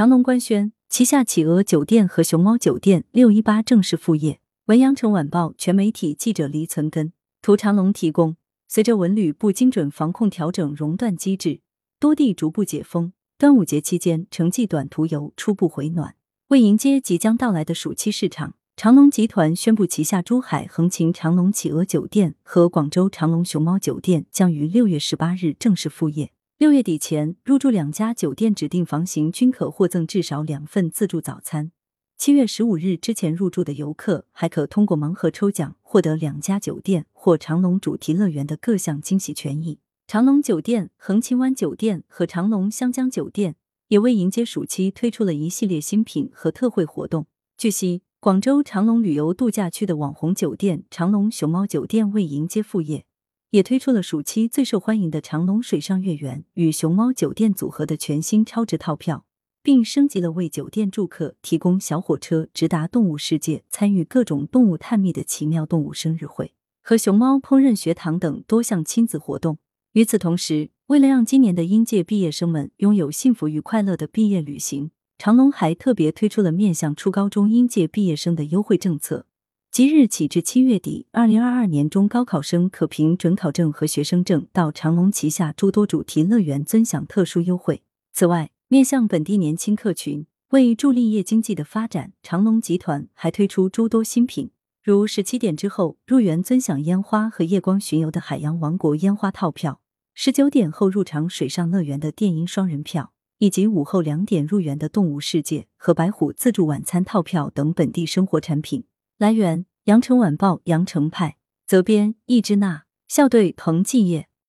长隆官宣，旗下企鹅酒店和熊猫酒店六一八正式复业。文阳城晚报全媒体记者黎存根，图长隆提供。随着文旅部精准防控调整熔断机制，多地逐步解封，端午节期间城际短途游初步回暖。为迎接即将到来的暑期市场，长隆集团宣布，旗下珠海横琴长隆企鹅酒店和广州长隆熊猫酒店将于六月十八日正式复业。六月底前入住两家酒店指定房型均可获赠至少两份自助早餐。七月十五日之前入住的游客还可通过盲盒抽奖获得两家酒店或长隆主题乐园的各项惊喜权益。长隆酒店、横琴湾酒店和长隆湘江酒店也为迎接暑期推出了一系列新品和特惠活动。据悉，广州长隆旅游度假区的网红酒店长隆熊猫酒店为迎接复业。也推出了暑期最受欢迎的长隆水上乐园与熊猫酒店组合的全新超值套票，并升级了为酒店住客提供小火车直达动物世界，参与各种动物探秘的奇妙动物生日会和熊猫烹饪学堂等多项亲子活动。与此同时，为了让今年的应届毕业生们拥有幸福与快乐的毕业旅行，长隆还特别推出了面向初高中应届毕业生的优惠政策。即日起至七月底，二零二二年中高考生可凭准考证和学生证到长隆旗下诸多主题乐园尊享特殊优惠。此外，面向本地年轻客群，为助力业经济的发展，长隆集团还推出诸多新品，如十七点之后入园尊享烟花和夜光巡游的海洋王国烟花套票，十九点后入场水上乐园的电音双人票，以及午后两点入园的动物世界和白虎自助晚餐套票等本地生活产品。来源：羊城晚报羊城派，责编：易之娜，校对：彭继业。